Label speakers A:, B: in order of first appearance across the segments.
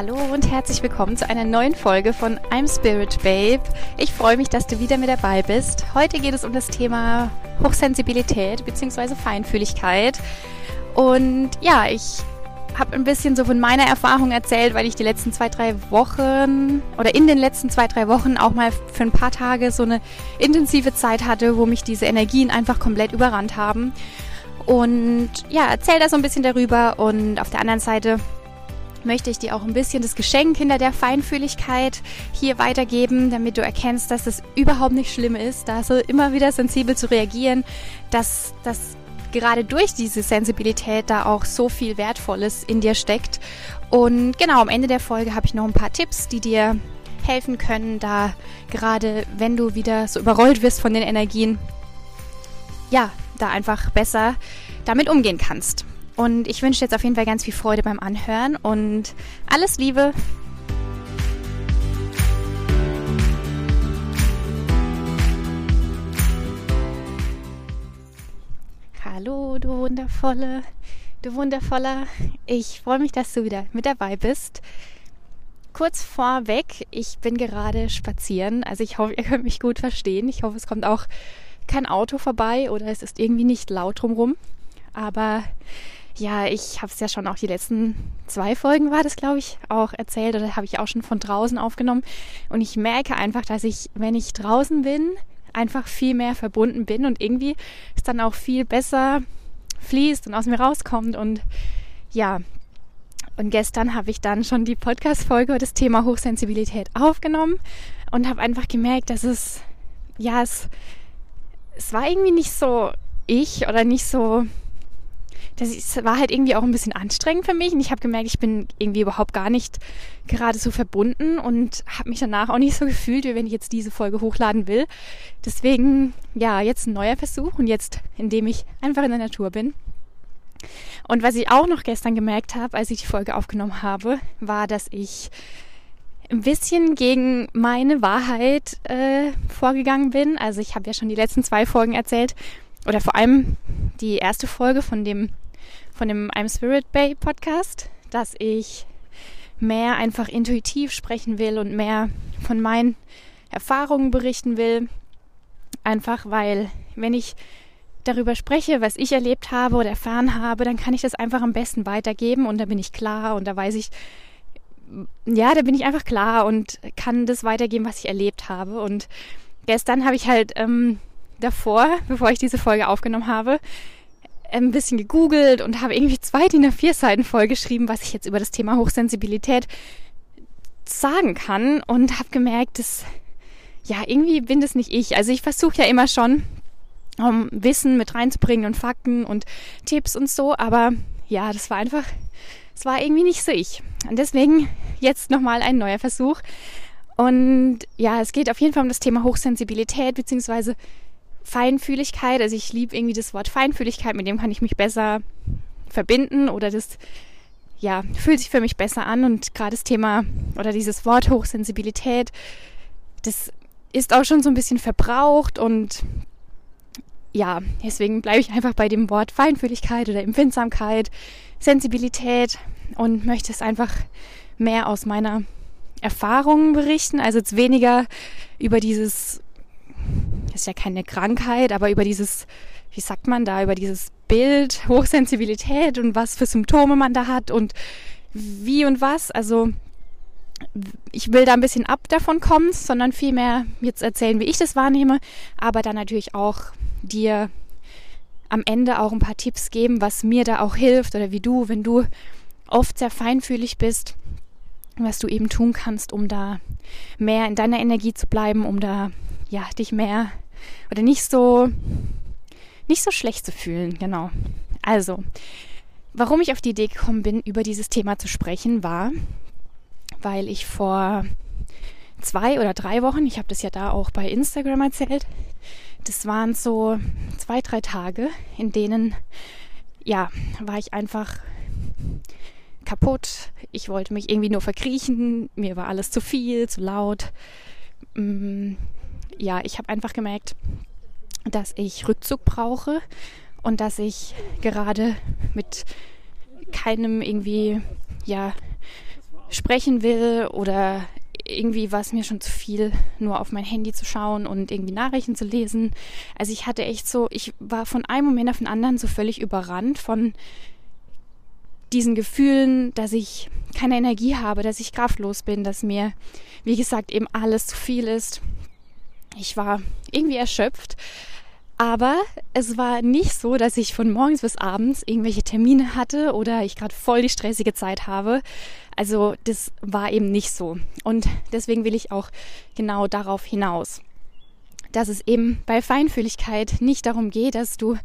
A: Hallo und herzlich willkommen zu einer neuen Folge von I'm Spirit Babe. Ich freue mich, dass du wieder mit dabei bist. Heute geht es um das Thema Hochsensibilität bzw. Feinfühligkeit. Und ja, ich habe ein bisschen so von meiner Erfahrung erzählt, weil ich die letzten zwei, drei Wochen oder in den letzten zwei, drei Wochen auch mal für ein paar Tage so eine intensive Zeit hatte, wo mich diese Energien einfach komplett überrannt haben. Und ja, erzähl da so ein bisschen darüber und auf der anderen Seite möchte ich dir auch ein bisschen das Geschenk hinter der Feinfühligkeit hier weitergeben, damit du erkennst, dass es überhaupt nicht schlimm ist, da so immer wieder sensibel zu reagieren, dass das gerade durch diese Sensibilität da auch so viel Wertvolles in dir steckt. Und genau, am Ende der Folge habe ich noch ein paar Tipps, die dir helfen können, da gerade wenn du wieder so überrollt wirst von den Energien, ja, da einfach besser damit umgehen kannst. Und ich wünsche jetzt auf jeden Fall ganz viel Freude beim Anhören und alles Liebe. Hallo, du wundervolle, du wundervoller. Ich freue mich, dass du wieder mit dabei bist. Kurz vorweg, ich bin gerade spazieren. Also ich hoffe, ihr könnt mich gut verstehen. Ich hoffe, es kommt auch kein Auto vorbei oder es ist irgendwie nicht laut drumherum. Aber ja, ich habe es ja schon auch die letzten zwei Folgen war das, glaube ich, auch erzählt oder habe ich auch schon von draußen aufgenommen. Und ich merke einfach, dass ich, wenn ich draußen bin, einfach viel mehr verbunden bin und irgendwie es dann auch viel besser fließt und aus mir rauskommt. Und ja, und gestern habe ich dann schon die Podcast-Folge über das Thema Hochsensibilität aufgenommen und habe einfach gemerkt, dass es, ja, es, es war irgendwie nicht so ich oder nicht so das war halt irgendwie auch ein bisschen anstrengend für mich und ich habe gemerkt, ich bin irgendwie überhaupt gar nicht gerade so verbunden und habe mich danach auch nicht so gefühlt, wie wenn ich jetzt diese Folge hochladen will. Deswegen, ja, jetzt ein neuer Versuch und jetzt, indem ich einfach in der Natur bin. Und was ich auch noch gestern gemerkt habe, als ich die Folge aufgenommen habe, war, dass ich ein bisschen gegen meine Wahrheit äh, vorgegangen bin. Also ich habe ja schon die letzten zwei Folgen erzählt, oder vor allem die erste Folge von dem von dem I'm Spirit Bay Podcast, dass ich mehr einfach intuitiv sprechen will und mehr von meinen Erfahrungen berichten will. Einfach weil, wenn ich darüber spreche, was ich erlebt habe oder erfahren habe, dann kann ich das einfach am besten weitergeben und da bin ich klar und da weiß ich, ja, da bin ich einfach klar und kann das weitergeben, was ich erlebt habe. Und gestern habe ich halt ähm, davor, bevor ich diese Folge aufgenommen habe, ein bisschen gegoogelt und habe irgendwie zwei DIN A4 Seiten vollgeschrieben, was ich jetzt über das Thema Hochsensibilität sagen kann und habe gemerkt, dass ja, irgendwie bin das nicht ich. Also ich versuche ja immer schon, um Wissen mit reinzubringen und Fakten und Tipps und so, aber ja, das war einfach, es war irgendwie nicht so ich. Und deswegen jetzt nochmal ein neuer Versuch. Und ja, es geht auf jeden Fall um das Thema Hochsensibilität, beziehungsweise Feinfühligkeit. Also ich liebe irgendwie das Wort Feinfühligkeit, mit dem kann ich mich besser verbinden oder das ja, fühlt sich für mich besser an und gerade das Thema oder dieses Wort Hochsensibilität, das ist auch schon so ein bisschen verbraucht und ja, deswegen bleibe ich einfach bei dem Wort Feinfühligkeit oder Empfindsamkeit, Sensibilität und möchte es einfach mehr aus meiner Erfahrung berichten, also jetzt weniger über dieses ist ja keine Krankheit, aber über dieses, wie sagt man da, über dieses Bild, Hochsensibilität und was für Symptome man da hat und wie und was. Also ich will da ein bisschen ab davon kommen, sondern vielmehr jetzt erzählen, wie ich das wahrnehme, aber dann natürlich auch dir am Ende auch ein paar Tipps geben, was mir da auch hilft oder wie du, wenn du oft sehr feinfühlig bist, was du eben tun kannst, um da mehr in deiner Energie zu bleiben, um da ja dich mehr oder nicht so, nicht so schlecht zu fühlen, genau. Also, warum ich auf die Idee gekommen bin, über dieses Thema zu sprechen, war, weil ich vor zwei oder drei Wochen, ich habe das ja da auch bei Instagram erzählt, das waren so zwei, drei Tage, in denen, ja, war ich einfach kaputt. Ich wollte mich irgendwie nur verkriechen. Mir war alles zu viel, zu laut. Ja, ich habe einfach gemerkt, dass ich Rückzug brauche und dass ich gerade mit keinem irgendwie, ja, sprechen will oder irgendwie war es mir schon zu viel, nur auf mein Handy zu schauen und irgendwie Nachrichten zu lesen. Also ich hatte echt so, ich war von einem Moment auf den anderen so völlig überrannt von diesen Gefühlen, dass ich keine Energie habe, dass ich kraftlos bin, dass mir, wie gesagt, eben alles zu viel ist. Ich war irgendwie erschöpft aber es war nicht so, dass ich von morgens bis abends irgendwelche Termine hatte oder ich gerade voll die stressige Zeit habe. Also das war eben nicht so. Und deswegen will ich auch genau darauf hinaus, dass es eben bei Feinfühligkeit nicht darum geht, dass du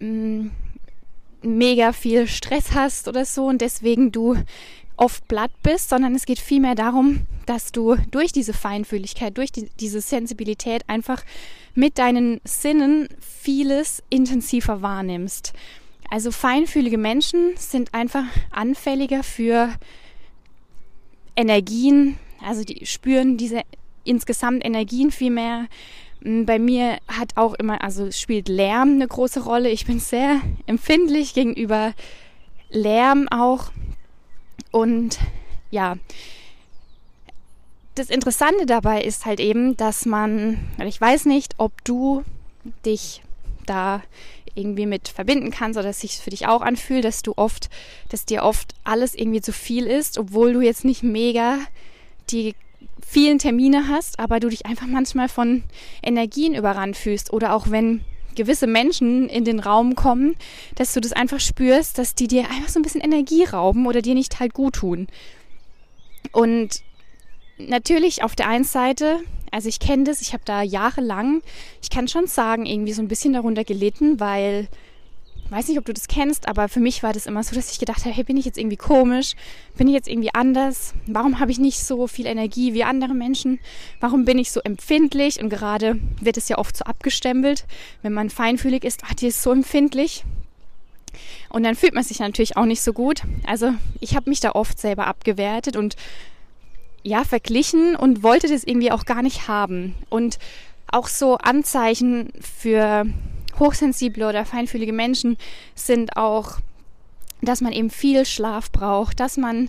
A: mh, mm, mega viel Stress hast oder so und deswegen du oft blatt bist, sondern es geht vielmehr darum, dass du durch diese Feinfühligkeit, durch die, diese Sensibilität einfach mit deinen Sinnen vieles intensiver wahrnimmst. Also feinfühlige Menschen sind einfach anfälliger für Energien, also die spüren diese insgesamt Energien viel mehr. Hm, bei mir hat auch immer, also spielt Lärm eine große Rolle. Ich bin sehr empfindlich gegenüber Lärm auch. Und ja, das Interessante dabei ist halt eben, dass man, ich weiß nicht, ob du dich da irgendwie mit verbinden kannst oder dass sich für dich auch anfühlt, dass du oft, dass dir oft alles irgendwie zu viel ist, obwohl du jetzt nicht mega die vielen Termine hast, aber du dich einfach manchmal von Energien überrannt fühlst oder auch wenn gewisse Menschen in den Raum kommen, dass du das einfach spürst, dass die dir einfach so ein bisschen Energie rauben oder dir nicht halt gut tun. Und natürlich auf der einen Seite, also ich kenne das, ich habe da jahrelang, ich kann schon sagen, irgendwie so ein bisschen darunter gelitten, weil weiß nicht, ob du das kennst, aber für mich war das immer so, dass ich gedacht habe, hey, bin ich jetzt irgendwie komisch? Bin ich jetzt irgendwie anders? Warum habe ich nicht so viel Energie wie andere Menschen? Warum bin ich so empfindlich? Und gerade wird es ja oft so abgestempelt, wenn man feinfühlig ist, ah, die ist so empfindlich. Und dann fühlt man sich natürlich auch nicht so gut. Also ich habe mich da oft selber abgewertet und ja, verglichen und wollte das irgendwie auch gar nicht haben. Und auch so Anzeichen für hochsensible oder feinfühlige Menschen sind auch, dass man eben viel Schlaf braucht, dass man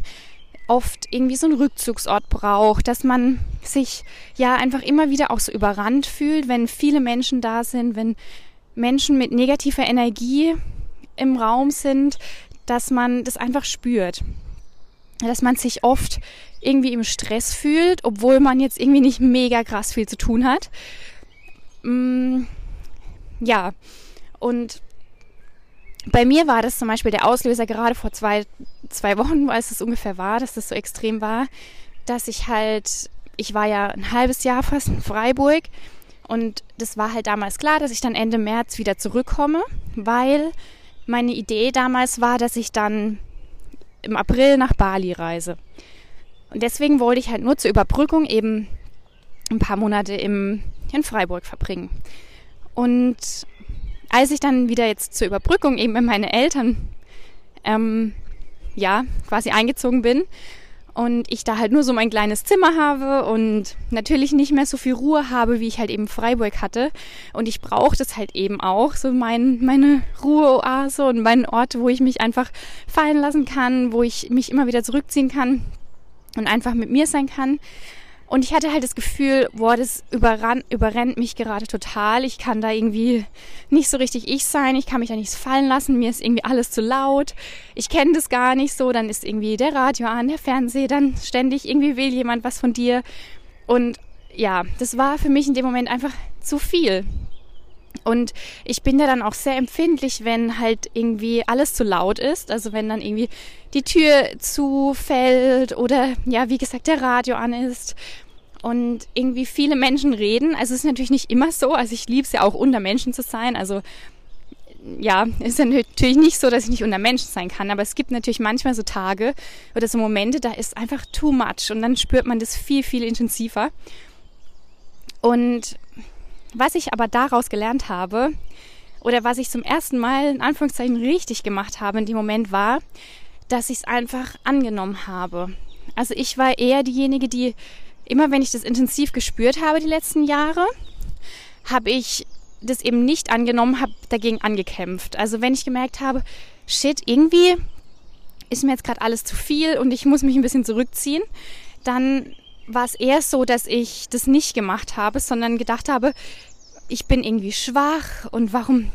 A: oft irgendwie so einen Rückzugsort braucht, dass man sich ja einfach immer wieder auch so überrannt fühlt, wenn viele Menschen da sind, wenn Menschen mit negativer Energie im Raum sind, dass man das einfach spürt. Dass man sich oft irgendwie im Stress fühlt, obwohl man jetzt irgendwie nicht mega krass viel zu tun hat. Ja, und bei mir war das zum Beispiel der Auslöser gerade vor zwei, zwei Wochen, als es ungefähr war, dass das so extrem war, dass ich halt, ich war ja ein halbes Jahr fast in Freiburg und das war halt damals klar, dass ich dann Ende März wieder zurückkomme, weil meine Idee damals war, dass ich dann im April nach Bali reise. Und deswegen wollte ich halt nur zur Überbrückung eben ein paar Monate im, in Freiburg verbringen. Und als ich dann wieder jetzt zur Überbrückung eben bei meine Eltern ähm, ja quasi eingezogen bin und ich da halt nur so mein kleines Zimmer habe und natürlich nicht mehr so viel Ruhe habe, wie ich halt eben Freiburg hatte. Und ich brauche das halt eben auch, so mein, meine Ruheoase und meinen Ort, wo ich mich einfach fallen lassen kann, wo ich mich immer wieder zurückziehen kann und einfach mit mir sein kann. Und ich hatte halt das Gefühl, boah, das überrannt, überrennt mich gerade total. Ich kann da irgendwie nicht so richtig ich sein. Ich kann mich da nichts fallen lassen. Mir ist irgendwie alles zu laut. Ich kenne das gar nicht so. Dann ist irgendwie der Radio an, der Fernseher, dann ständig irgendwie will jemand was von dir. Und ja, das war für mich in dem Moment einfach zu viel. Und ich bin da dann auch sehr empfindlich, wenn halt irgendwie alles zu laut ist. Also wenn dann irgendwie die Tür zufällt oder ja, wie gesagt, der Radio an ist und irgendwie viele Menschen reden. Also es ist natürlich nicht immer so. Also ich liebe es ja auch unter Menschen zu sein. Also ja, ist ja natürlich nicht so, dass ich nicht unter Menschen sein kann, aber es gibt natürlich manchmal so Tage oder so Momente, da ist einfach too much und dann spürt man das viel, viel intensiver. Und was ich aber daraus gelernt habe, oder was ich zum ersten Mal in Anführungszeichen richtig gemacht habe in dem Moment war, dass ich es einfach angenommen habe. Also ich war eher diejenige, die immer, wenn ich das intensiv gespürt habe die letzten Jahre, habe ich das eben nicht angenommen, habe dagegen angekämpft. Also wenn ich gemerkt habe, shit, irgendwie ist mir jetzt gerade alles zu viel und ich muss mich ein bisschen zurückziehen, dann war es eher so, dass ich das nicht gemacht habe, sondern gedacht habe, ich bin irgendwie schwach und warum,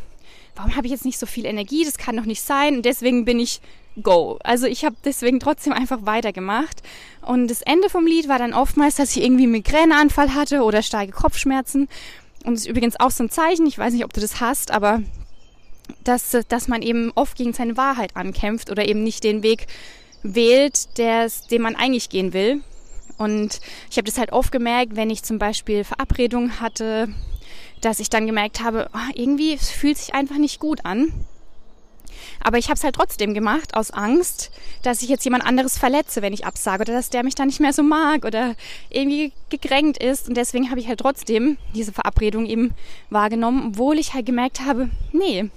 A: warum habe ich jetzt nicht so viel Energie? Das kann doch nicht sein. Und deswegen bin ich go. Also ich habe deswegen trotzdem einfach weitergemacht. Und das Ende vom Lied war dann oftmals, dass ich irgendwie Migräneanfall hatte oder starke Kopfschmerzen. Und das ist übrigens auch so ein Zeichen, ich weiß nicht, ob du das hast, aber dass, dass man eben oft gegen seine Wahrheit ankämpft oder eben nicht den Weg wählt, der's, den man eigentlich gehen will. Und ich habe das halt oft gemerkt, wenn ich zum Beispiel Verabredungen hatte, dass ich dann gemerkt habe, oh, irgendwie fühlt sich einfach nicht gut an. Aber ich habe es halt trotzdem gemacht aus Angst, dass ich jetzt jemand anderes verletze, wenn ich absage oder dass der mich dann nicht mehr so mag oder irgendwie gekränkt ist. Und deswegen habe ich halt trotzdem diese Verabredung eben wahrgenommen, obwohl ich halt gemerkt habe, nee,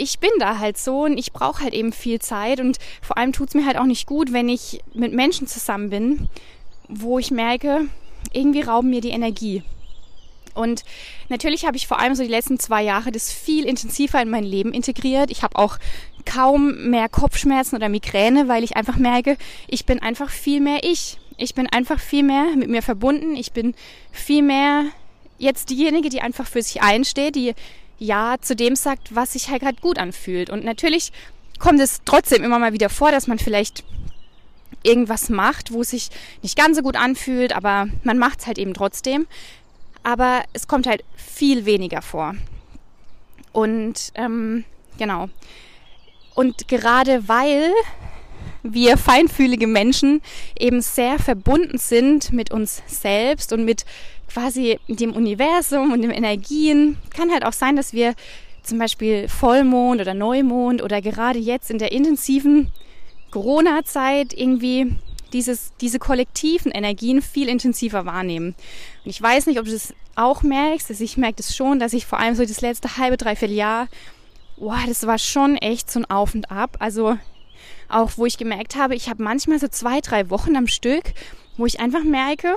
A: ich bin da halt so und ich brauche halt eben viel Zeit und vor allem tut es mir halt auch nicht gut, wenn ich mit Menschen zusammen bin, wo ich merke, irgendwie rauben mir die Energie. Und natürlich habe ich vor allem so die letzten zwei Jahre das viel intensiver in mein Leben integriert. Ich habe auch kaum mehr Kopfschmerzen oder Migräne, weil ich einfach merke, ich bin einfach viel mehr ich. Ich bin einfach viel mehr mit mir verbunden. Ich bin viel mehr jetzt diejenige, die einfach für sich einsteht, die ja zu dem sagt, was sich halt gerade gut anfühlt. Und natürlich kommt es trotzdem immer mal wieder vor, dass man vielleicht irgendwas macht, wo es sich nicht ganz so gut anfühlt, aber man macht es halt eben trotzdem aber es kommt halt viel weniger vor. Und ähm, genau. Und gerade weil wir feinfühlige Menschen eben sehr verbunden sind mit uns selbst und mit quasi dem Universum und den Energien, kann halt auch sein, dass wir zum Beispiel Vollmond oder Neumond oder gerade jetzt in der intensiven Corona-Zeit irgendwie dieses, diese kollektiven Energien viel intensiver wahrnehmen. Und ich weiß nicht, ob du das auch merkst, also ich merke das schon, dass ich vor allem so das letzte halbe, dreiviertel Jahr, wow, das war schon echt so ein Auf und Ab. Also auch, wo ich gemerkt habe, ich habe manchmal so zwei, drei Wochen am Stück, wo ich einfach merke,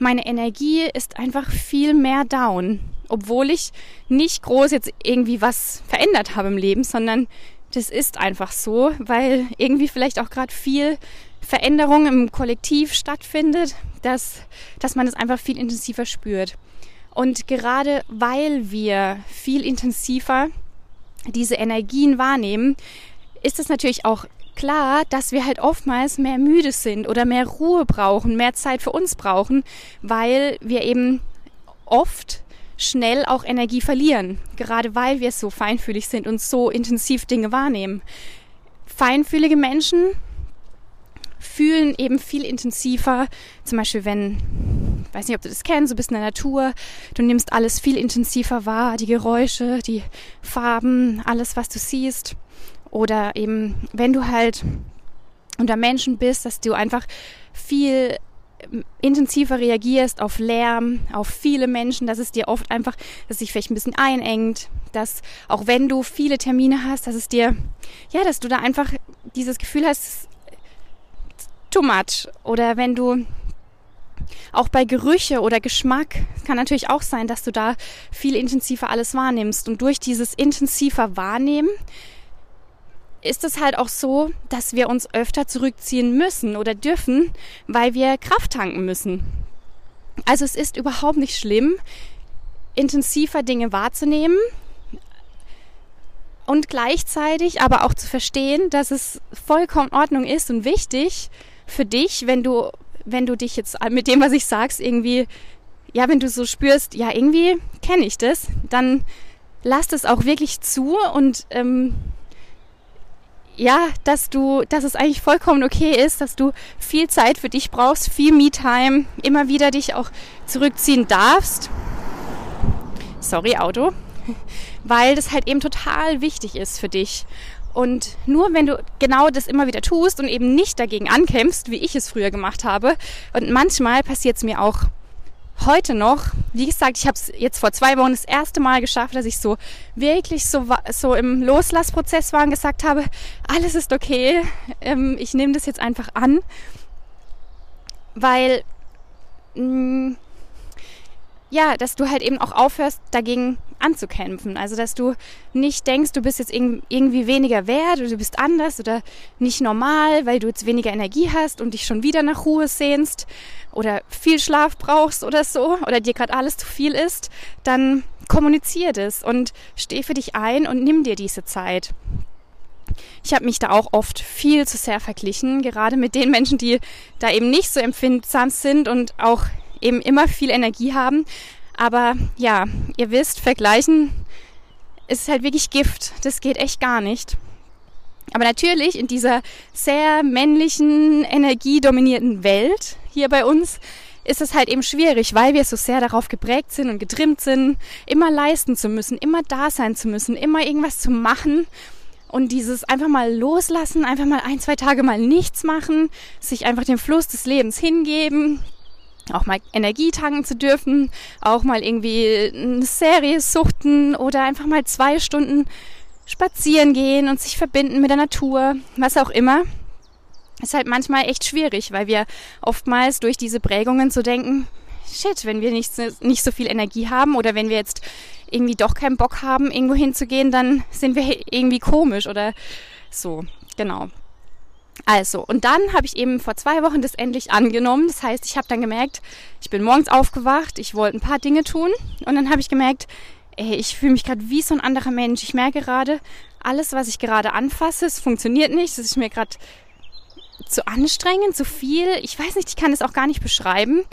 A: meine Energie ist einfach viel mehr down, obwohl ich nicht groß jetzt irgendwie was verändert habe im Leben, sondern das ist einfach so, weil irgendwie vielleicht auch gerade viel Veränderung im Kollektiv stattfindet, dass, dass man es das einfach viel intensiver spürt. Und gerade weil wir viel intensiver diese Energien wahrnehmen, ist es natürlich auch klar, dass wir halt oftmals mehr müde sind oder mehr Ruhe brauchen, mehr Zeit für uns brauchen, weil wir eben oft schnell auch Energie verlieren, gerade weil wir so feinfühlig sind und so intensiv Dinge wahrnehmen. Feinfühlige Menschen fühlen eben viel intensiver. Zum Beispiel, wenn, weiß nicht, ob du das kennst, du bist in der Natur, du nimmst alles viel intensiver wahr, die Geräusche, die Farben, alles, was du siehst. Oder eben, wenn du halt unter Menschen bist, dass du einfach viel ähm, intensiver reagierst auf Lärm, auf viele Menschen, dass es dir oft einfach, dass es sich vielleicht ein bisschen einengt, dass auch wenn du viele Termine hast, dass es dir, ja, dass du da einfach dieses Gefühl hast, too much. Oder wenn du auch bei Gerüche oder Geschmack, kann natürlich auch sein, dass du da viel intensiver alles wahrnimmst. Und durch dieses intensiver Wahrnehmen ist es halt auch so, dass wir uns öfter zurückziehen müssen oder dürfen, weil wir Kraft tanken müssen. Also es ist überhaupt nicht schlimm, intensiver Dinge wahrzunehmen und gleichzeitig aber auch zu verstehen, dass es vollkommen Ordnung ist und wichtig, für dich, wenn du, wenn du dich jetzt mit dem, was ich sagst, irgendwie, ja, wenn du so spürst, ja, irgendwie kenne ich das, dann lass das auch wirklich zu und ähm, ja, dass du, dass es eigentlich vollkommen okay ist, dass du viel Zeit für dich brauchst, viel Me-Time, immer wieder dich auch zurückziehen darfst. Sorry, Auto. Weil das halt eben total wichtig ist für dich. Und nur wenn du genau das immer wieder tust und eben nicht dagegen ankämpfst, wie ich es früher gemacht habe, und manchmal passiert es mir auch heute noch, wie gesagt, ich habe es jetzt vor zwei Wochen das erste Mal geschafft, dass ich so wirklich so, so im Loslassprozess war und gesagt habe, alles ist okay, ähm, ich nehme das jetzt einfach an, weil mh, mm, ja, dass du halt eben auch aufhörst, dagegen anzukämpfen. Also, dass du nicht denkst, du bist jetzt irgendwie weniger wert oder du bist anders oder nicht normal, weil du jetzt weniger Energie hast und dich schon wieder nach Ruhe sehnst oder viel Schlaf brauchst oder so oder dir gerade alles zu viel ist, dann kommunizier das und steh für dich ein und nimm dir diese Zeit. Ich habe mich da auch oft viel zu sehr verglichen, gerade mit den Menschen, die da eben nicht so empfindsam sind und auch eben immer viel Energie haben. Aber ja, ihr wisst, vergleichen ist halt wirklich Gift. Das geht echt gar nicht. Aber natürlich in dieser sehr männlichen, energiedominierten Welt hier bei uns ist es halt eben schwierig, weil wir so sehr darauf geprägt sind und getrimmt sind, immer leisten zu müssen, immer da sein zu müssen, immer irgendwas zu machen. Und dieses einfach mal loslassen, einfach mal ein, zwei Tage mal nichts machen, sich einfach dem Fluss des Lebens hingeben, auch mal Energie tanken zu dürfen, auch mal irgendwie eine Serie suchten oder einfach mal zwei Stunden spazieren gehen und sich verbinden mit der Natur, was auch immer, ist halt manchmal echt schwierig, weil wir oftmals durch diese Prägungen so denken, shit, wenn wir nicht, nicht so viel Energie haben oder wenn wir jetzt irgendwie doch keinen Bock haben, irgendwo hinzugehen, dann sind wir irgendwie komisch oder so. Genau. Also, und dann habe ich eben vor zwei Wochen das endlich angenommen. Das heißt, ich habe dann gemerkt, ich bin morgens aufgewacht, ich wollte ein paar Dinge tun und dann habe ich gemerkt, ey, ich fühle mich gerade wie so ein anderer Mensch. Ich merke gerade, alles, was ich gerade anfasse, es funktioniert nicht. Das ist mir gerade zu anstrengend, zu viel. Ich weiß nicht, ich kann es auch gar nicht beschreiben,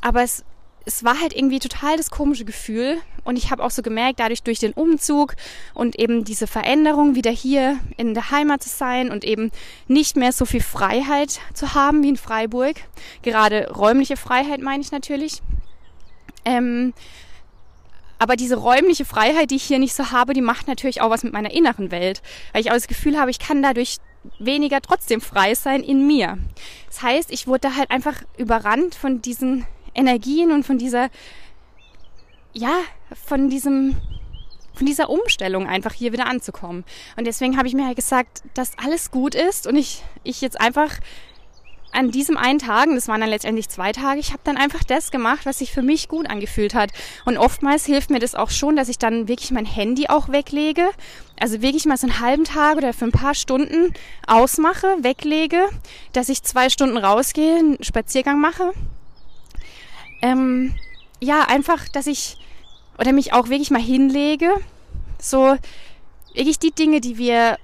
A: aber es es war halt irgendwie total das komische Gefühl. Und ich habe auch so gemerkt, dadurch durch den Umzug und eben diese Veränderung, wieder hier in der Heimat zu sein und eben nicht mehr so viel Freiheit zu haben wie in Freiburg. Gerade räumliche Freiheit meine ich natürlich. Ähm, aber diese räumliche Freiheit, die ich hier nicht so habe, die macht natürlich auch was mit meiner inneren Welt. Weil ich auch das Gefühl habe, ich kann dadurch weniger trotzdem frei sein in mir. Das heißt, ich wurde da halt einfach überrannt von diesen Energien und von dieser, ja, von diesem, von dieser Umstellung einfach hier wieder anzukommen. Und deswegen habe ich mir halt gesagt, dass alles gut ist und ich, ich jetzt einfach an diesem einen Tag, das waren dann letztendlich zwei Tage, ich habe dann einfach das gemacht, was sich für mich gut angefühlt hat. Und oftmals hilft mir das auch schon, dass ich dann wirklich mein Handy auch weglege. Also wirklich mal so einen halben Tag oder für ein paar Stunden ausmache, weglege, dass ich zwei Stunden rausgehe, einen Spaziergang mache ähm, ja, einfach, dass ich oder mich auch wirklich mal hinlege. So wirklich die Dinge, die wir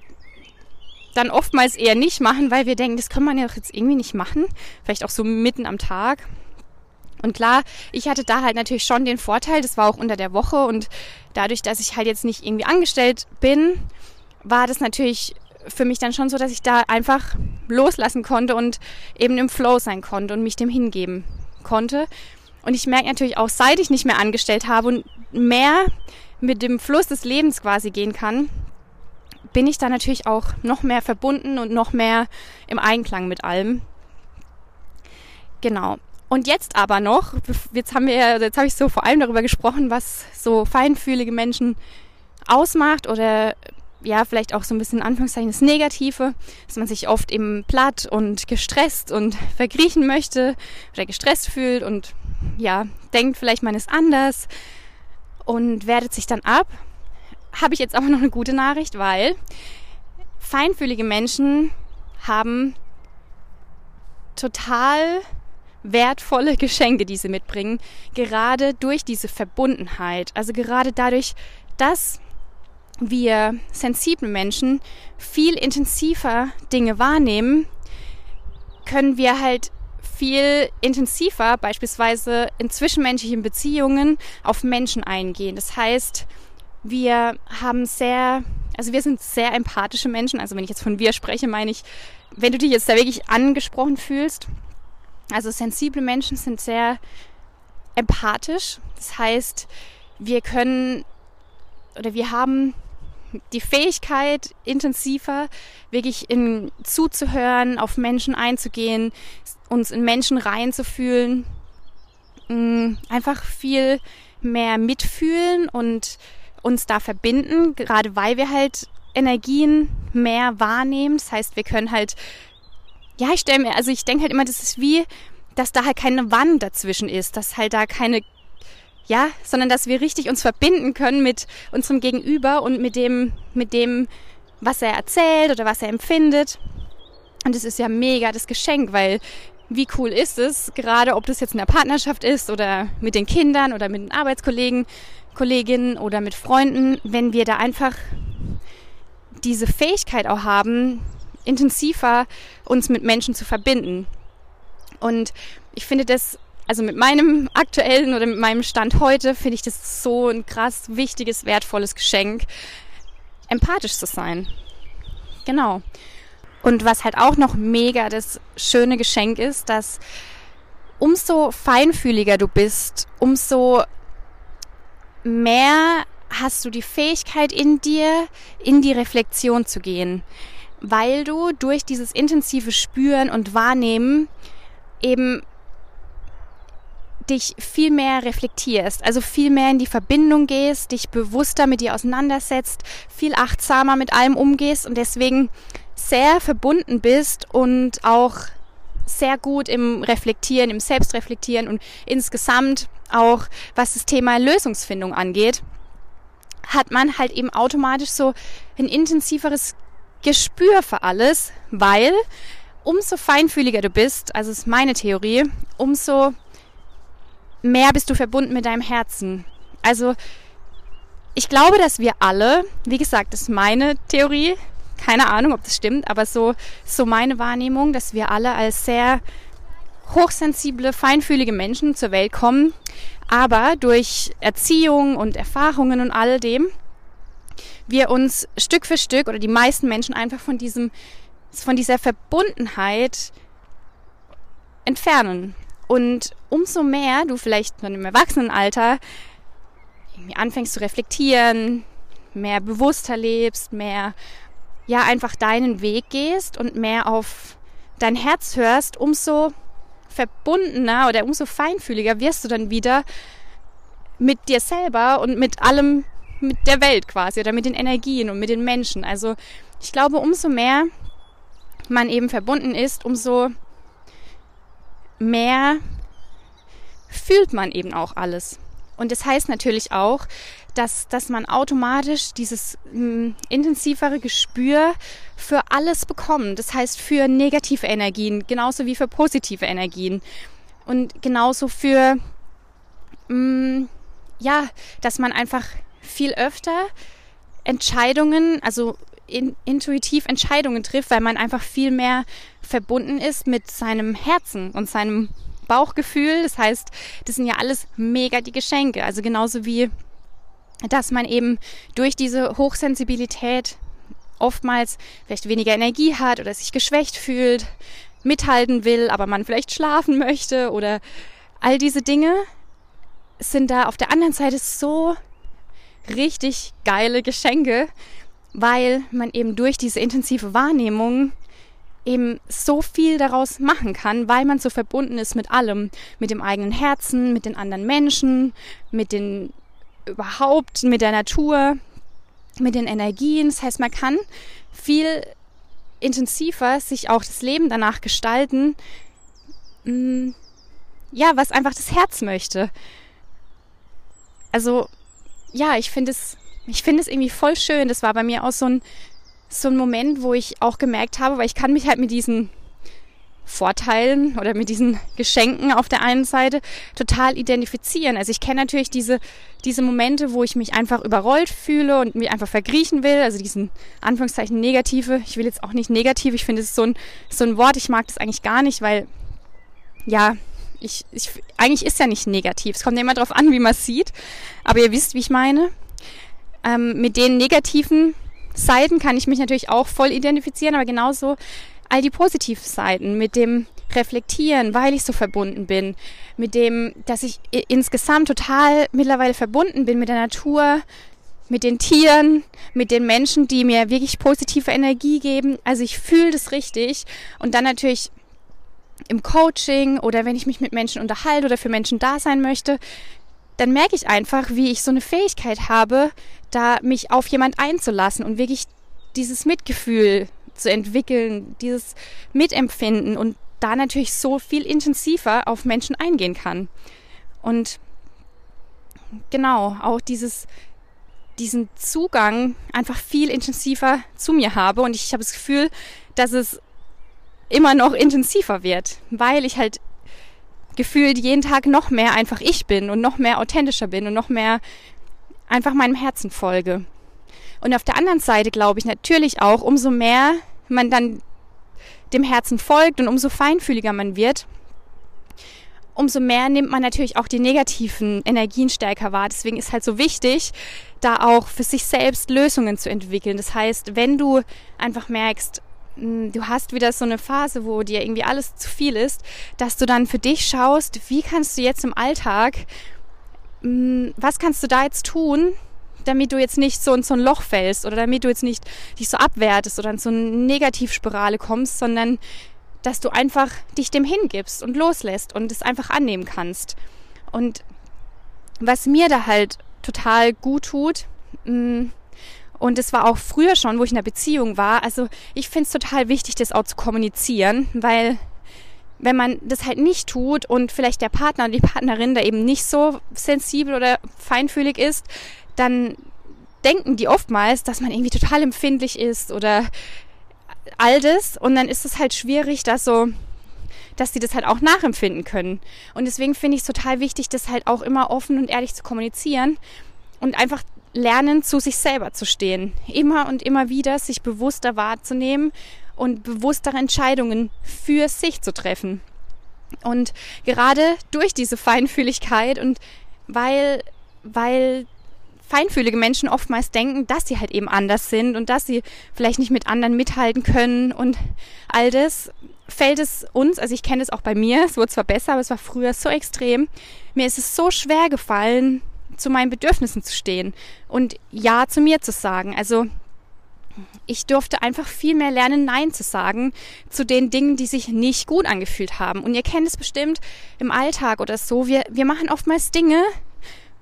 A: dann oftmals eher nicht machen, weil wir denken, das kann man ja doch jetzt irgendwie nicht machen. Vielleicht auch so mitten am Tag. Und klar, ich hatte da halt natürlich schon den Vorteil, das war auch unter der Woche und dadurch, dass ich halt jetzt nicht irgendwie angestellt bin, war das natürlich für mich dann schon so, dass ich da einfach loslassen konnte und eben im Flow sein konnte und mich dem hingeben konnte. Und ich merke natürlich auch, seit ich nicht mehr angestellt habe und mehr mit dem Fluss des Lebens quasi gehen kann, bin ich da natürlich auch noch mehr verbunden und noch mehr im Einklang mit allem. Genau. Und jetzt aber noch, jetzt haben wir, jetzt habe ich so vor allem darüber gesprochen, was so feinfühlige Menschen ausmacht oder ja, vielleicht auch so ein bisschen in Anführungszeichen das Negative, dass man sich oft eben platt und gestresst und verkriechen möchte oder gestresst fühlt und ja, denkt vielleicht, man ist anders und wertet sich dann ab. Habe ich jetzt aber noch eine gute Nachricht, weil feinfühlige Menschen haben total wertvolle Geschenke, die sie mitbringen, gerade durch diese Verbundenheit. Also gerade dadurch, dass wir sensible Menschen viel intensiver Dinge wahrnehmen, können wir halt viel intensiver beispielsweise in zwischenmenschlichen Beziehungen auf Menschen eingehen. Das heißt, wir haben sehr, also wir sind sehr empathische Menschen. Also wenn ich jetzt von wir spreche, meine ich, wenn du dich jetzt da wirklich angesprochen fühlst. Also sensible Menschen sind sehr empathisch. Das heißt, wir können oder wir haben die Fähigkeit, intensiver wirklich in, zuzuhören, auf Menschen einzugehen, uns in Menschen reinzufühlen, mm, einfach viel mehr mitfühlen und uns da verbinden, gerade weil wir halt Energien mehr wahrnehmen. Das heißt, wir können halt, ja, ich stelle mir, also ich denke halt immer, das ist wie, dass da halt keine Wand dazwischen ist, dass halt da keine ja, sondern dass wir richtig uns verbinden können mit unserem Gegenüber und mit dem, mit dem, was er erzählt oder was er empfindet. Und es ist ja mega das Geschenk, weil wie cool ist es, gerade ob das jetzt in der Partnerschaft ist oder mit den Kindern oder mit den Arbeitskollegen, Kolleginnen oder mit Freunden, wenn wir da einfach diese Fähigkeit auch haben, intensiver uns mit Menschen zu verbinden. Und ich finde das, also mit meinem aktuellen oder mit meinem Stand heute, finde ich das so ein krass wichtiges, wertvolles Geschenk, empathisch zu sein. Genau. Und was halt auch noch mega das schöne Geschenk ist, dass umso feinfühliger du bist, umso mehr hast du die Fähigkeit in dir, in die Reflexion zu gehen, weil du durch dieses intensive Spüren und Wahrnehmen eben dich viel mehr reflektierst, also viel mehr in die Verbindung gehst, dich bewusster mit dir auseinandersetzt, viel achtsamer mit allem umgehst und deswegen sehr verbunden bist und auch sehr gut im Reflektieren, im Selbstreflektieren und insgesamt auch was das Thema Lösungsfindung angeht, hat man halt eben automatisch so ein intensiveres Gespür für alles, weil umso feinfühliger du bist, also ist meine Theorie, umso mehr bist du verbunden mit deinem Herzen. Also ich glaube, dass wir alle, wie gesagt, das ist meine Theorie, keine Ahnung, ob das stimmt, aber so, so meine Wahrnehmung, dass wir alle als sehr hochsensible, feinfühlige Menschen zur Welt kommen, aber durch Erziehung und Erfahrungen und all dem wir uns Stück für Stück oder die meisten Menschen einfach von diesem, von dieser Verbundenheit entfernen. Und umso mehr du vielleicht dann im Erwachsenenalter irgendwie anfängst zu reflektieren, mehr bewusster lebst, mehr ja einfach deinen Weg gehst und mehr auf dein Herz hörst, umso verbundener oder umso feinfühliger wirst du dann wieder mit dir selber und mit allem, mit der Welt quasi oder mit den Energien und mit den Menschen. Also ich glaube, umso mehr man eben verbunden ist, umso mehr fühlt man eben auch alles. Und das heißt natürlich auch, dass, dass man automatisch dieses mh, hm, intensivere Gespür für alles bekommt. Das heißt für negative Energien, genauso wie für positive Energien. Und genauso für, mh, hm, ja, dass man einfach viel öfter Entscheidungen, also in, intuitiv Entscheidungen trifft, weil man einfach viel mehr verbunden ist mit seinem Herzen und seinem Bauchgefühl. Das heißt, das sind ja alles mega die Geschenke. Also genauso wie dass man eben durch diese Hochsensibilität oftmals vielleicht weniger Energie hat oder sich geschwächt fühlt, mithalten will, aber man vielleicht schlafen möchte oder all diese Dinge sind da auf der anderen Seite so richtig geile Geschenke, weil man eben durch diese intensive Wahrnehmung eben so viel daraus machen kann, weil man so verbunden ist mit allem, mit dem eigenen Herzen, mit den anderen Menschen, mit den überhaupt mit der Natur, mit den Energien. Das heißt, man kann viel intensiver sich auch das Leben danach gestalten, mm, ja, was einfach das Herz möchte. Also, ja, ich finde es, ich finde es irgendwie voll schön. Das war bei mir auch so ein, so ein Moment, wo ich auch gemerkt habe, weil ich kann mich halt mit diesen Vorteilen oder mit diesen Geschenken auf der einen Seite total identifizieren. Also ich kenne natürlich diese, diese Momente, wo ich mich einfach überrollt fühle und mich einfach vergriechen will. Also diesen Anführungszeichen negative. Ich will jetzt auch nicht negativ. Ich finde, es ist so ein, so ein Wort. Ich mag das eigentlich gar nicht, weil, ja, ich, ich, eigentlich ist ja nicht negativ. Es kommt ja immer darauf an, wie man es sieht. Aber ihr wisst, wie ich meine. Ähm, mit den negativen Seiten kann ich mich natürlich auch voll identifizieren, aber genauso all die Positivseiten, mit dem Reflektieren, weil ich so verbunden bin, mit dem, dass ich insgesamt total mittlerweile verbunden bin mit der Natur, mit den Tieren, mit den Menschen, die mir wirklich positive Energie geben. Also ich fühle das richtig. Und dann natürlich im Coaching oder wenn ich mich mit Menschen unterhalte oder für Menschen da sein möchte, dann merke ich einfach, wie ich so eine Fähigkeit habe, da mich auf jemand einzulassen und wirklich dieses Mitgefühl zu entwickeln, dieses Mitempfinden und da natürlich so viel intensiver auf Menschen eingehen kann. Und genau, auch dieses, diesen Zugang einfach viel intensiver zu mir habe. Und ich habe das Gefühl, dass es immer noch intensiver wird, weil ich halt gefühlt jeden Tag noch mehr einfach ich bin und noch mehr authentischer bin und noch mehr einfach meinem Herzen folge. Und auf der anderen Seite glaube ich natürlich auch, umso mehr man dann dem Herzen folgt und umso feinfühliger man wird, umso mehr nimmt man natürlich auch die negativen Energien stärker wahr. Deswegen ist halt so wichtig, da auch für sich selbst Lösungen zu entwickeln. Das heißt, wenn du einfach merkst, du hast wieder so eine Phase, wo dir irgendwie alles zu viel ist, dass du dann für dich schaust, wie kannst du jetzt im Alltag, hm, was kannst du da jetzt tun, damit du jetzt nicht so in so ein Loch fällst oder damit du jetzt nicht dich so abwertest oder in so eine Negativspirale kommst, sondern dass du einfach dich dem hingibst und loslässt und es einfach annehmen kannst. Und was mir da halt total gut tut, hm, und es war auch früher schon, wo ich in einer Beziehung war. Also ich finde es total wichtig, das auch zu kommunizieren, weil wenn man das halt nicht tut und vielleicht der Partner oder die Partnerin da eben nicht so sensibel oder feinfühlig ist, dann denken die oftmals, dass man irgendwie total empfindlich ist oder all das. Und dann ist es halt schwierig, dass so, dass sie das halt auch nachempfinden können. Und deswegen finde ich es total wichtig, das halt auch immer offen und ehrlich zu kommunizieren und einfach lernen, zu sich selber zu stehen. Immer und immer wieder sich bewusster wahrzunehmen und bewusstere Entscheidungen für sich zu treffen. Und gerade durch diese Feinfühligkeit und weil, weil feinfühlige Menschen oftmals denken, dass sie halt eben anders sind und dass sie vielleicht nicht mit anderen mithalten können und all das fällt es uns, also ich kenne es auch bei mir, es wurde zwar besser, aber es war früher so extrem. Mir ist es so schwer gefallen, zu meinen Bedürfnissen zu stehen und Ja zu mir zu sagen. Also ich durfte einfach viel mehr lernen, Nein zu sagen zu den Dingen, die sich nicht gut angefühlt haben. Und ihr kennt es bestimmt im Alltag oder so. Wir, wir machen oftmals Dinge,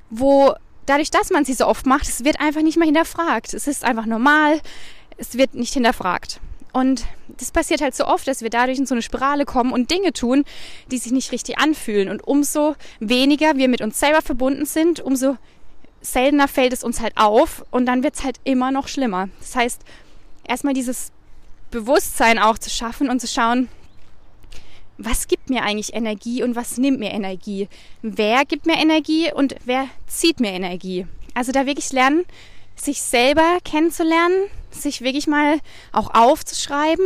A: wo dadurch, dass man sie so oft macht, es wird einfach nicht mehr hinterfragt. Es ist einfach normal. Es wird nicht hinterfragt. Und das passiert halt so oft, dass wir dadurch in so eine Spirale kommen und Dinge tun, die sich nicht richtig anfühlen. Und umso weniger wir mit uns selber verbunden sind, umso seltener fällt es uns halt auf und dann wird es halt immer noch schlimmer. Das heißt, erstmal dieses Bewusstsein auch zu schaffen und zu schauen, was gibt mir eigentlich Energie und was nimmt mir Energie? Wer gibt mir Energie und wer zieht mir Energie? Also da wirklich lernen, sich selber kennenzulernen, sich wirklich mal auch aufzuschreiben,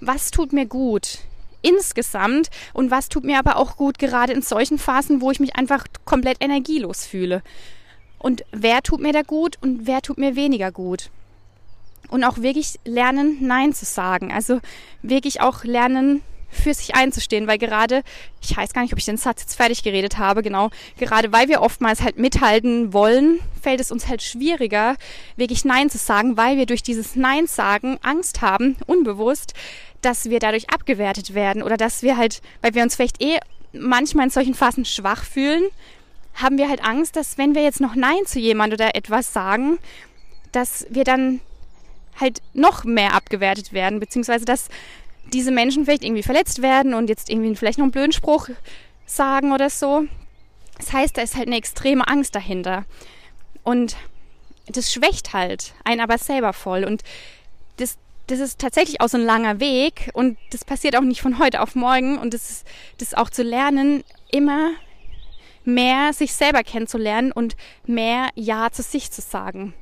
A: was tut mir gut insgesamt und was tut mir aber auch gut gerade in solchen Phasen, wo ich mich einfach komplett energielos fühle. Und wer tut mir da gut und wer tut mir weniger gut. Und auch wirklich lernen, Nein zu sagen. Also wirklich auch lernen, für sich einzustehen, weil gerade, ich weiß gar nicht, ob ich den Satz jetzt fertig geredet habe, genau, gerade weil wir oftmals halt mithalten wollen, fällt es uns halt schwieriger, wirklich Nein zu sagen, weil wir durch dieses Nein sagen Angst haben, unbewusst, dass wir dadurch abgewertet werden oder dass wir halt, weil wir uns vielleicht eh manchmal in solchen Phasen schwach fühlen, haben wir halt Angst, dass wenn wir jetzt noch Nein zu jemand oder etwas sagen, dass wir dann halt noch mehr abgewertet werden, beziehungsweise dass diese Menschen vielleicht irgendwie verletzt werden und jetzt irgendwie vielleicht noch einen blöden Spruch sagen oder so. Das heißt, da ist halt eine extreme Angst dahinter. Und das schwächt halt einen aber selber voll. Und das, das ist tatsächlich auch so ein langer Weg und das passiert auch nicht von heute auf morgen. Und das ist das auch zu lernen, immer mehr sich selber kennenzulernen und mehr Ja zu sich zu sagen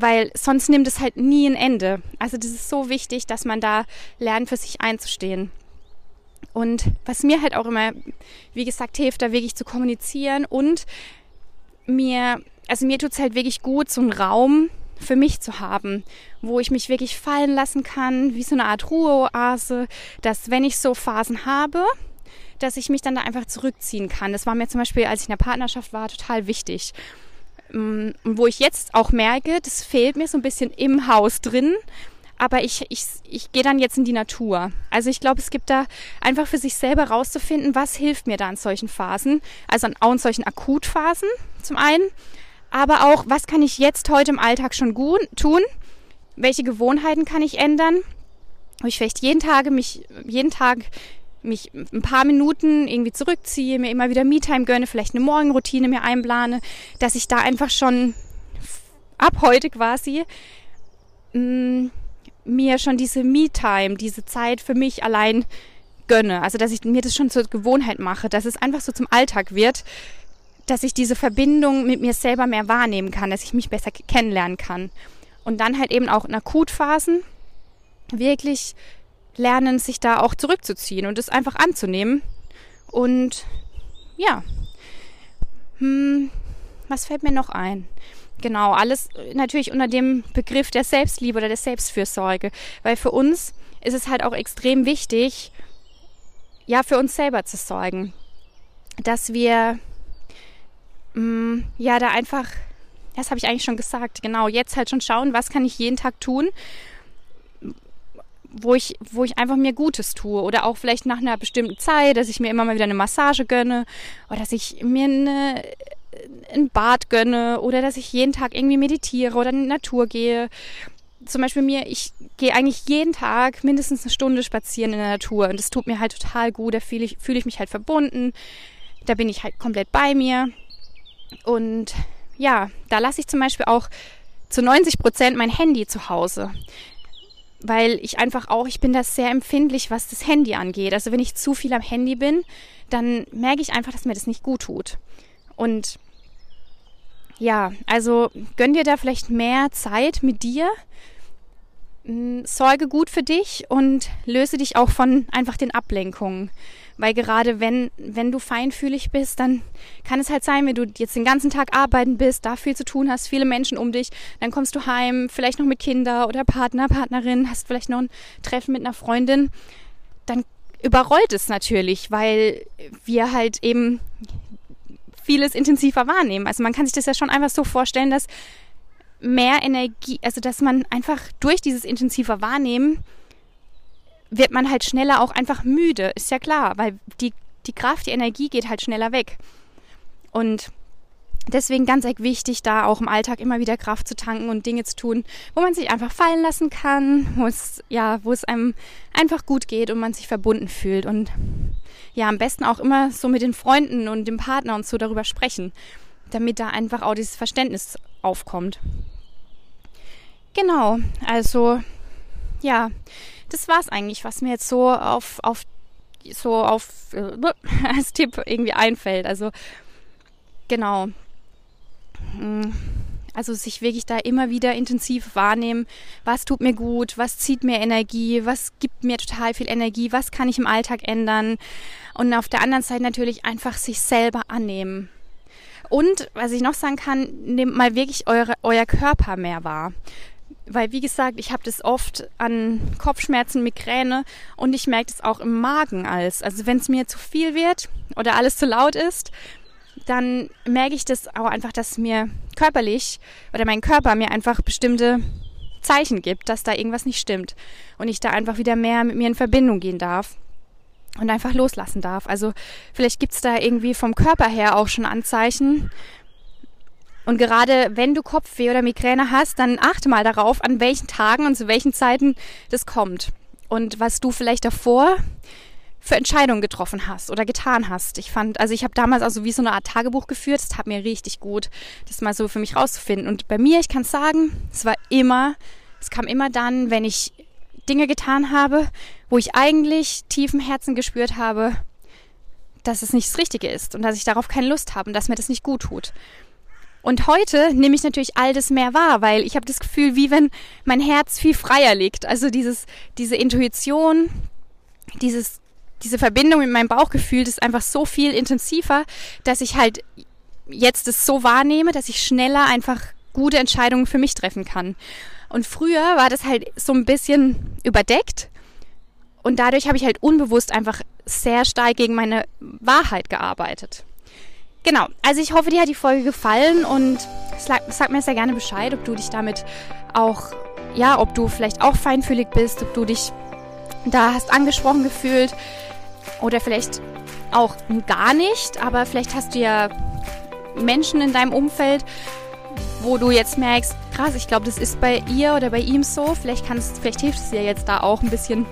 A: weil sonst nimmt es halt nie ein Ende. Also das ist so wichtig, dass man da lernt, für sich einzustehen. Und was mir halt auch immer, wie gesagt, hilft, da wirklich zu kommunizieren und mir, also mir tut es halt wirklich gut, so einen Raum für mich zu haben, wo ich mich wirklich fallen lassen kann, wie so eine Art Ruheoase, dass wenn ich so Phasen habe, dass ich mich dann da einfach zurückziehen kann. Das war mir zum Beispiel, als ich in der Partnerschaft war, total wichtig. Mm, wo ich jetzt auch merke, das fehlt mir so ein bisschen im Haus drin. Aber ich, ich, ich gehe dann jetzt in die Natur. Also ich glaube, es gibt da einfach für sich selber rauszufinden, was hilft mir da in solchen Phasen. Also auch in solchen Akutphasen zum einen. Aber auch, was kann ich jetzt heute im Alltag schon gut tun? Welche Gewohnheiten kann ich ändern? Wo ich vielleicht jeden Tag mich, jeden Tag mich ein paar Minuten irgendwie zurückziehe, mir immer wieder Me-Time gönne, vielleicht eine Morgenroutine mir einplane, dass ich da einfach schon ab heute quasi mh, mm, mir schon diese Me-Time, diese Zeit für mich allein gönne. Also dass ich mir das schon zur Gewohnheit mache, dass es einfach so zum Alltag wird, dass ich diese Verbindung mit mir selber mehr wahrnehmen kann, dass ich mich besser kennenlernen kann. Und dann halt eben auch in Akutphasen wirklich lernen, sich da auch zurückzuziehen und es einfach anzunehmen. Und ja, hm, was fällt mir noch ein? Genau, alles natürlich unter dem Begriff der Selbstliebe oder der Selbstfürsorge. Weil für uns ist es halt auch extrem wichtig, ja, für uns selber zu sorgen. Dass wir, mh, mm, ja, da einfach, das habe ich eigentlich schon gesagt, genau, jetzt halt schon schauen, was kann ich jeden Tag tun, wo ich, wo ich einfach mir Gutes tue. Oder auch vielleicht nach einer bestimmten Zeit, dass ich mir immer mal wieder eine Massage gönne oder dass ich mir eine ein Bad gönne oder dass ich jeden Tag irgendwie meditiere oder in die Natur gehe. Zum Beispiel mir, ich gehe eigentlich jeden Tag mindestens eine Stunde spazieren in der Natur und das tut mir halt total gut. Da fühle ich, fühle ich mich halt verbunden. Da bin ich halt komplett bei mir. Und ja, da lasse ich zum Beispiel auch zu 90 Prozent mein Handy zu Hause. Weil ich einfach auch, ich bin da sehr empfindlich, was das Handy angeht. Also wenn ich zu viel am Handy bin, dann merke ich einfach, dass mir das nicht gut tut. Und ja, also gönn dir da vielleicht mehr Zeit mit dir. Mm, sorge gut für dich und löse dich auch von einfach den Ablenkungen. Weil gerade wenn, wenn du feinfühlig bist, dann kann es halt sein, wenn du jetzt den ganzen Tag arbeiten bist, da viel zu tun hast, viele Menschen um dich, dann kommst du heim, vielleicht noch mit Kinder oder Partner, Partnerin, hast vielleicht noch ein Treffen mit einer Freundin, dann überrollt es natürlich, weil wir halt eben vieles intensiver wahrnehmen. Also man kann sich das ja schon einfach so vorstellen, dass mehr Energie, also dass man einfach durch dieses intensiver Wahrnehmen wird man halt schneller auch einfach müde, ist ja klar, weil die, die Kraft, die Energie geht halt schneller weg. Und deswegen ganz wichtig, da auch im Alltag immer wieder Kraft zu tanken und Dinge zu tun, wo man sich einfach fallen lassen kann, wo es, ja, wo es einem einfach gut geht und man sich verbunden fühlt. Und ja, am besten auch immer so mit den Freunden und dem Partner und so darüber sprechen, damit da einfach auch dieses Verständnis aufkommt. Genau, also ja, das war es eigentlich, was mir jetzt so auf, auf so auf äh, als Tipp irgendwie einfällt. Also genau. Hm also sich wirklich da immer wieder intensiv wahrnehmen, was tut mir gut, was zieht mir Energie, was gibt mir total viel Energie, was kann ich im Alltag ändern. Und auf der anderen Seite natürlich einfach sich selber annehmen. Und was ich noch sagen kann, nehmt mal wirklich eure, euer Körper mehr wahr. Weil, wie gesagt, ich habe das oft an Kopfschmerzen, Migräne und ich merke das auch im Magen als. Also wenn es mir zu viel wird oder alles zu laut ist, dann merke ich das auch einfach, dass mir körperlich oder mein Körper mir einfach bestimmte Zeichen gibt, dass da irgendwas nicht stimmt und ich da einfach wieder mehr mit mir in Verbindung gehen darf und einfach loslassen darf. Also vielleicht gibt es da irgendwie vom Körper her auch schon Anzeichen. Und gerade wenn du Kopfweh oder Migräne hast, dann achte mal darauf, an welchen Tagen und zu welchen Zeiten das kommt. Und was du vielleicht davor für Entscheidungen getroffen hast oder getan hast. Ich fand, also ich habe damals also wie so eine Art Tagebuch geführt. Es tat mir richtig gut, das mal so für mich rauszufinden. Und bei mir, ich kann sagen, es war immer, es kam immer dann, wenn ich Dinge getan habe, wo ich eigentlich tief im Herzen gespürt habe, dass es nicht das Richtige ist und dass ich darauf keine Lust habe und dass mir das nicht gut tut. Und heute nehme ich natürlich all das mehr wahr, weil ich habe das Gefühl, wie wenn mein Herz viel freier liegt. Also dieses, diese Intuition, dieses diese Verbindung mit meinem Bauchgefühl, das ist einfach so viel intensiver, dass ich halt jetzt es so wahrnehme, dass ich schneller einfach gute Entscheidungen für mich treffen kann. Und früher war das halt so ein bisschen überdeckt und dadurch habe ich halt unbewusst einfach sehr stark gegen meine Wahrheit gearbeitet. Genau, also ich hoffe, dir hat die Folge gefallen und sag, sag mir sehr gerne Bescheid, ob du dich damit auch, ja, ob du vielleicht auch feinfühlig bist, ob du dich da hast angesprochen gefühlt oder vielleicht auch gar nicht, aber vielleicht hast du ja Menschen in deinem Umfeld, wo du jetzt merkst, krass, ich glaube, das ist bei ihr oder bei ihm so. Vielleicht kannst, vielleicht hilft es dir jetzt da auch ein bisschen,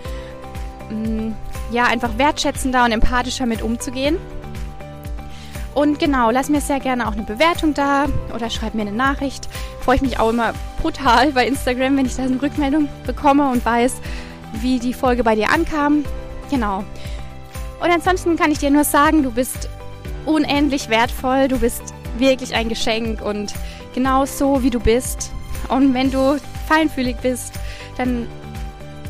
A: mh, mm, ja, einfach wertschätzender und empathischer mit umzugehen. Und genau, lass mir sehr gerne auch eine Bewertung da oder schreib mir eine Nachricht. Freue ich mich auch immer brutal bei Instagram, wenn ich da eine Rückmeldung bekomme und weiß, wie die Folge bei dir ankam. Genau. Und ansonsten kann ich dir nur sagen, du bist unendlich wertvoll, du bist wirklich ein Geschenk und genau so, wie du bist. Und wenn du feinfühlig bist, dann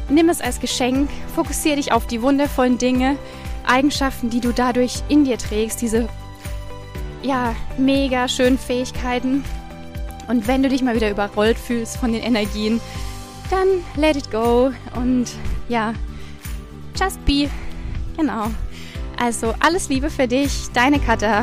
A: nimm es als Geschenk, fokussiere dich auf die wundervollen Dinge, Eigenschaften, die du dadurch in dir trägst, diese ja, mega schönen Fähigkeiten. Und wenn du dich mal wieder überrollt fühlst von den Energien, dann let it go und ja, just be. Genau. Also alles Liebe für dich, deine Katha.